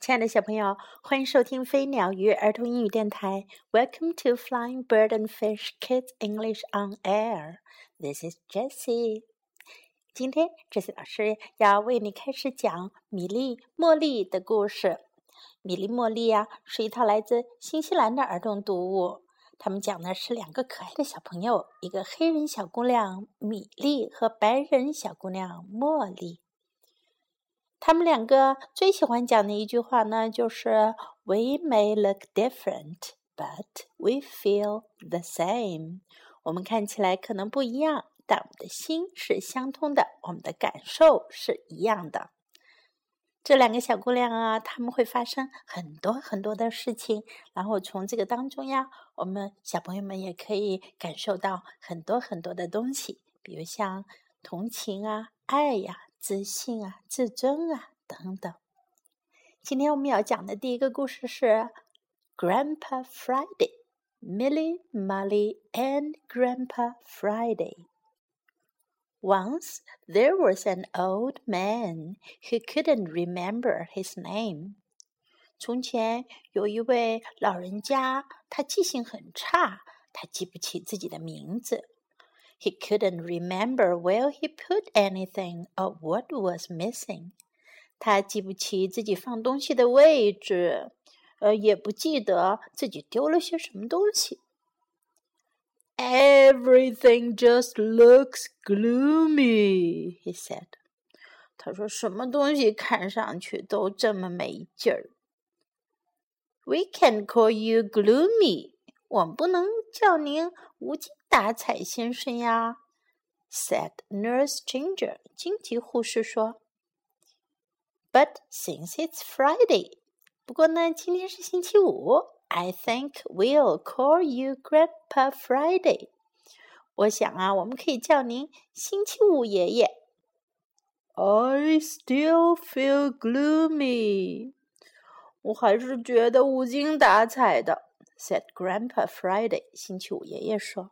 亲爱的小朋友，欢迎收听飞鸟鱼儿童英语电台。Welcome to Flying Bird and Fish Kids English on Air. This is Jessie. 今天，Jessie 老师要为你开始讲米莉、茉莉的故事。米莉、茉莉呀，是一套来自新西兰的儿童读物。他们讲的是两个可爱的小朋友，一个黑人小姑娘米莉和白人小姑娘茉莉。他们两个最喜欢讲的一句话呢，就是 "We may look different, but we feel the same." 我们看起来可能不一样，但我们的心是相通的，我们的感受是一样的。这两个小姑娘啊，她们会发生很多很多的事情，然后从这个当中呀，我们小朋友们也可以感受到很多很多的东西，比如像同情啊、爱呀。自信啊，自尊啊，等等。今天我们要讲的第一个故事是 Grandpa Friday, Millie, Molly, and Grandpa Friday. Once there was an old man who couldn't remember his name. 从前有一位老人家，他记性很差，他记不起自己的名字。he couldn't remember where he put anything or what was missing. 他记不起自己放东西的位置，呃，也不记得自己丢了些什么东西。Everything just looks gloomy, he said. 他说什么东西看上去都这么没劲儿。We can call you gloomy. 我们不能叫您无精打采先生呀，said Nurse Ginger。荆棘护士说。But since it's Friday，不过呢，今天是星期五，I think we'll call you Grandpa Friday。我想啊，我们可以叫您星期五爷爷。I still feel gloomy。我还是觉得无精打采的 said Grandpa Friday. 星期五爷爷说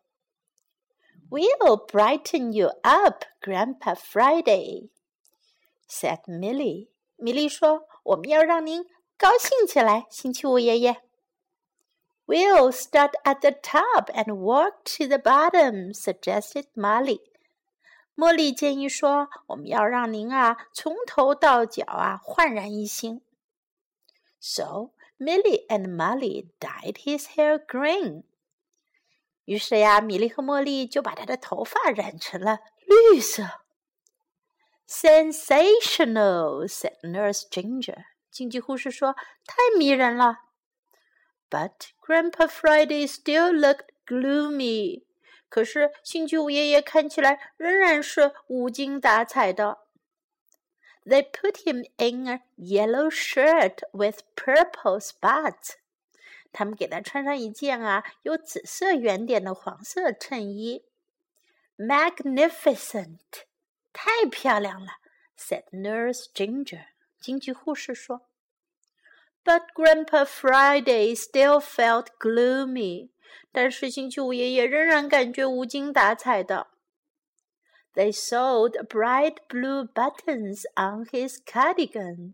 ，"We'll brighten you up, Grandpa Friday," said Milly. 米莉说，我们要让您高兴起来，星期五爷爷。We'll start at the top and walk to the bottom, suggested Molly. 茉莉建议说：“我们要让您啊，从头到脚啊，焕然一新。” So Millie and Molly dyed his hair green. 于是呀，米莉和茉莉就把她的头发染成了绿色。Sensational，said Nurse Ginger。经济护士说：“太迷人了。” But Grandpa Friday still looked gloomy。可是星期五爷爷看起来仍然是无精打采的。They put him in a yellow shirt with purple spots。他们给他穿上一件啊有紫色圆点的黄色衬衣，magnificent，太漂亮了，said Nurse Ginger。京剧护士说。But Grandpa Friday still felt gloomy。但是星期五爷爷仍然感觉无精打采的。They sewed bright blue buttons on his cardigan。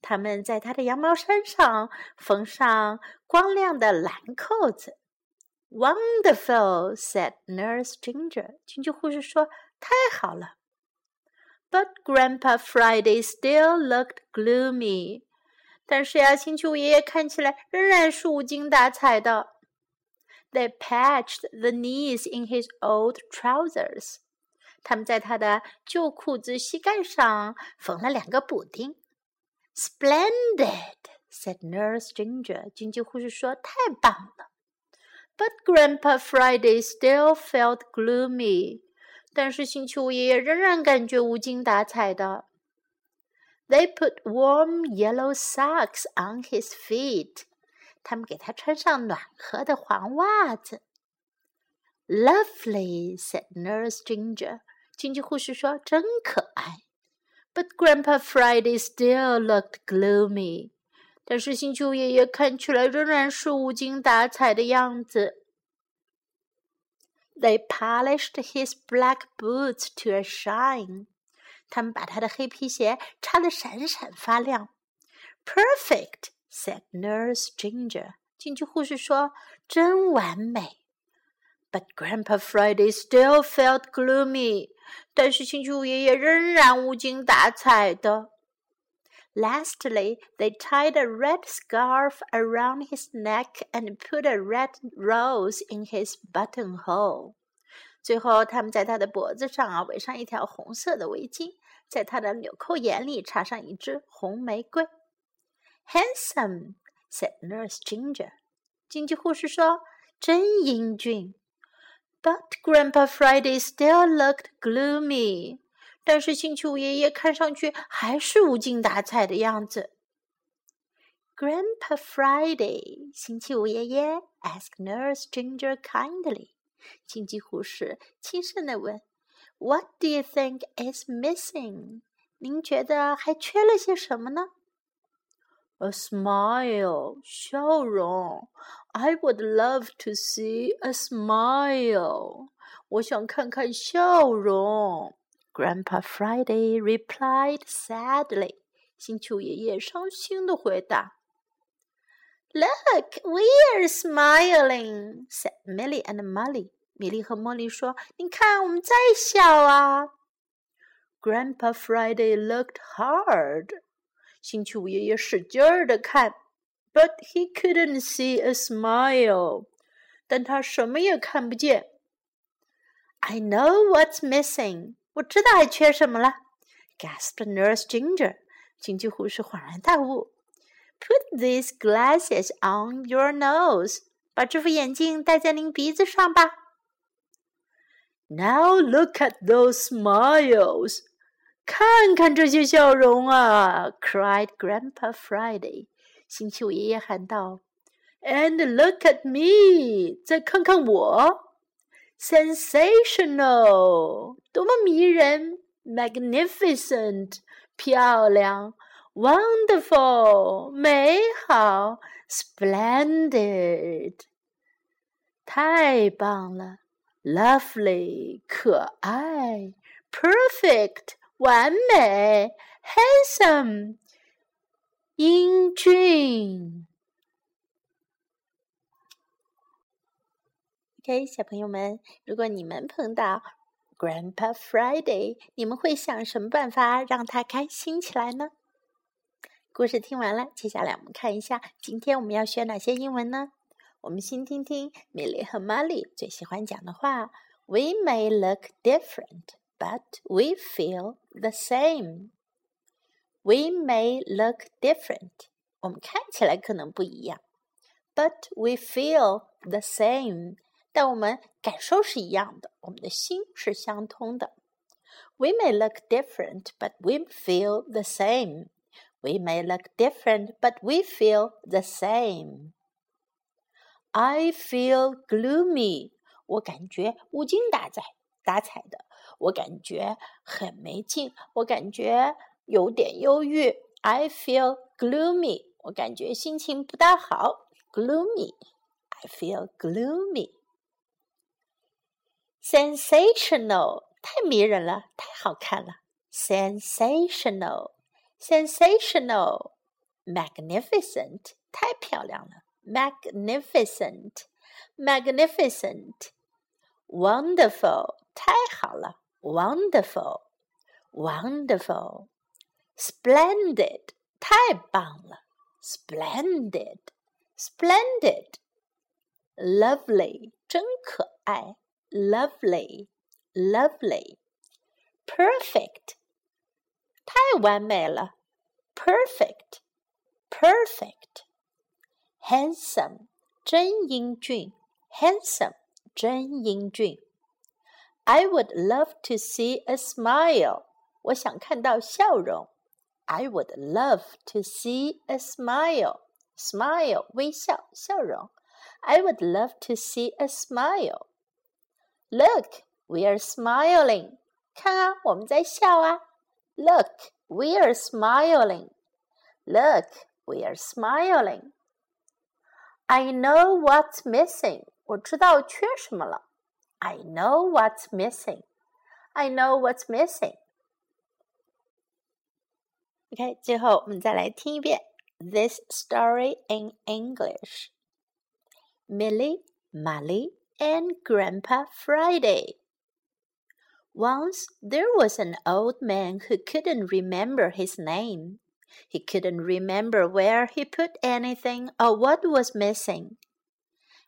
他们在他的羊毛衫上缝上光亮的蓝扣子。Wonderful, said Nurse Ginger. 京剧护士说：“太好了。” But Grandpa Friday still looked gloomy. 但是呀，星期五爷爷看起来仍然是无精打采的。They patched the knees in his old trousers. 他们在他的旧裤子膝盖上缝了两个补丁。Splendid, said Nurse Ginger. 经济护士说：“太棒了。” But Grandpa Friday still felt gloomy. 但是星期五爷爷仍然感觉无精打采的。They put warm yellow socks on his feet. 他们给他穿上暖和的黄袜子。Lovely, said Nurse Ginger. 经济护士说：“真可爱。” But Grandpa Friday still looked gloomy. 但是星球爷爷看起来仍然是无精打采的样子。They polished his black boots to a shine. 他们把他的黑皮鞋擦得闪闪发亮。 Perfect, said Nurse Ginger. 紧急护士说：“真完美。” But Grandpa Friday still felt gloomy. 但是星期五爷爷仍然无精打采的。Lastly, they tied a red scarf around his neck and put a red rose in his buttonhole. 最后，他们在他的脖子上啊围上一条红色的围巾，在他的纽扣眼里插上一支红玫瑰。Handsome, said Nurse Ginger. 经济护士说：“真英俊。” But Grandpa Friday still looked gloomy. 但是星期五爷爷看上去还是无精打采的样子。Grandpa Friday，星期五爷爷 asked Nurse Ginger kindly。经济护士轻声地问：“What do you think is missing？” 您觉得还缺了些什么呢 ？A smile，笑容。I would love to see a smile。我想看看笑容。Grandpa Friday replied sadly. 星期五爷爷伤心的回答。Look, we're smiling," said Millie and Molly. 米莉和茉莉说：“你看，我们在笑啊。” Grandpa Friday looked hard. 星期五爷爷使劲儿的看，but he couldn't see a smile. 但他什么也看不见。I know what's missing. 我知道还缺什么了，gasped Nurse Ginger。经济护士恍然大悟。Put these glasses on your nose，把这副眼镜戴在您鼻子上吧。Now look at those smiles， 看看这些笑容啊！cried Grandpa Friday。星期五爷爷喊道。And look at me，再看看我。sensational，多么迷人！magnificent，漂亮；wonderful，美好；splendid，太棒了；lovely，可爱；perfect， 完美；handsome，英俊。OK，小朋友们，如果你们碰到 Grandpa Friday，你们会想什么办法让他开心起来呢？故事听完了，接下来我们看一下今天我们要学哪些英文呢？我们先听听米莉和 Molly 最喜欢讲的话：We may look different, but we feel the same. We may look different，我们看起来可能不一样，but we feel the same。但我们感受是一样的，我们的心是相通的。We may look different, but we feel the same. We may look different, but we feel the same. I feel gloomy. 我感觉无精打采、 打彩的。我感觉很没劲。我感觉有点忧郁。I feel gloomy. 我感觉心情不大好。Gloomy. I feel gloomy. Sensational，太迷人了，太好看了。Sensational，sensational，magnificent，太漂亮了。Magnificent，magnificent，wonderful，太好了。Wonderful，wonderful，splendid，太棒了。Splendid，splendid，lovely，真可爱。lovely, lovely, perfect，太完美了，perfect, perfect, handsome，真英俊，handsome，真英俊。 I would love to see a smile，我想看到笑容。I would love to see a smile. Smile 微笑笑容。I would love to see a smile. Look, we are smiling. 看啊，我们在笑啊。Look, we are smiling. Look, we are smiling. I know what's missing. 我知道缺什么了。 I know what's missing. I know what's missing. OK，最后我们再来听一遍 this story in English. Milly, Molly, and Grandpa Friday. Once there was an old man who couldn't remember his name. He couldn't remember where he put anything or what was missing.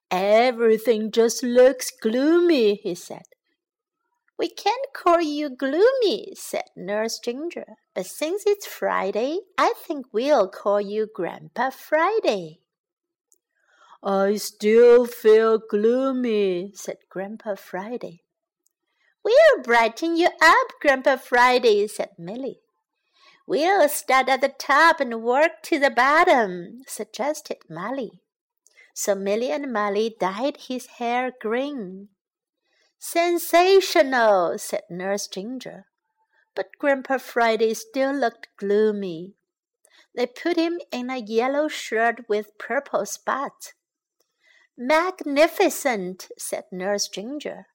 Everything just looks gloomy, he said. We can't call you gloomy, said Nurse Ginger, but since it's Friday, I think we'll call you Grandpa Friday. I still feel gloomy, said Grandpa Friday. We'll brighten you up, Grandpa Friday, said Milly. We'll start at the top and work to the bottom, suggested Molly. So Milly and Molly dyed his hair green. Sensational, said Nurse Ginger. But Grandpa Friday still looked gloomy. They put him in a yellow shirt with purple spots. Magnificent, said Nurse Ginger.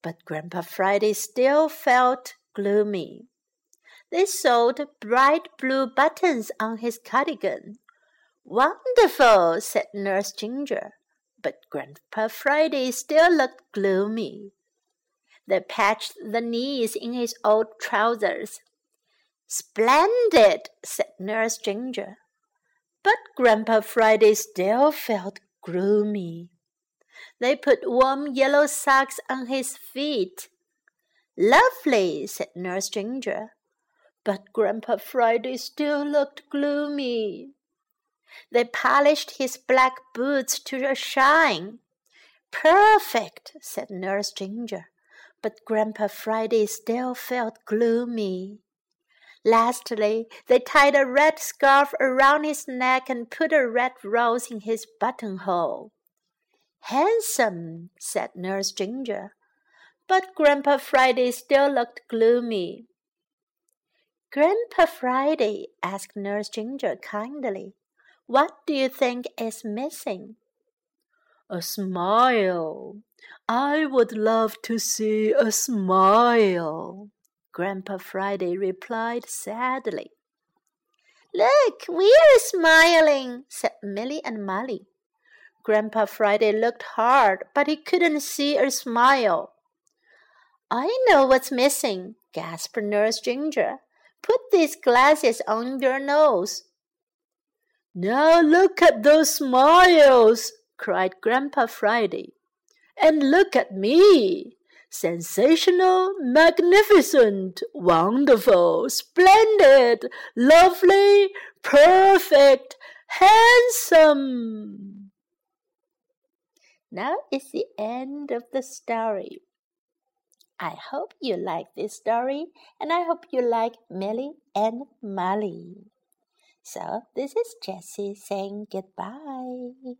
But Grandpa Friday still felt gloomy. They sewed bright blue buttons on his cardigan. Wonderful, said Nurse Ginger but Grandpa Friday still looked gloomy. They patched the knees in his old trousers. Splendid, said Nurse Ginger. But Grandpa Friday still felt gloomy. They put warm yellow socks on his feet. Lovely, said Nurse Ginger. But Grandpa Friday still looked gloomy. They polished his black boots to a shine. Perfect, said Nurse Ginger, but Grandpa Friday still felt gloomy. Lastly, they tied a red scarf around his neck and put a red rose in his buttonhole. Handsome, said Nurse Ginger, but Grandpa Friday still looked gloomy. Grandpa Friday, asked Nurse Ginger kindly, what do you think is missing? A smile. I would love to see a smile. Grandpa Friday replied sadly. Look, we're smiling, said Milly and Molly. Grandpa Friday looked hard, but he couldn't see a smile. I know what's missing, gasped Nurse Ginger. Put these glasses on your nose. Now look at those smiles, cried Grandpa Friday. And look at me. Sensational, magnificent, wonderful, splendid, lovely, perfect, handsome. Now is the end of the story. I hope you like this story, and I hope you like Milly and Molly. So this is Jessie saying goodbye.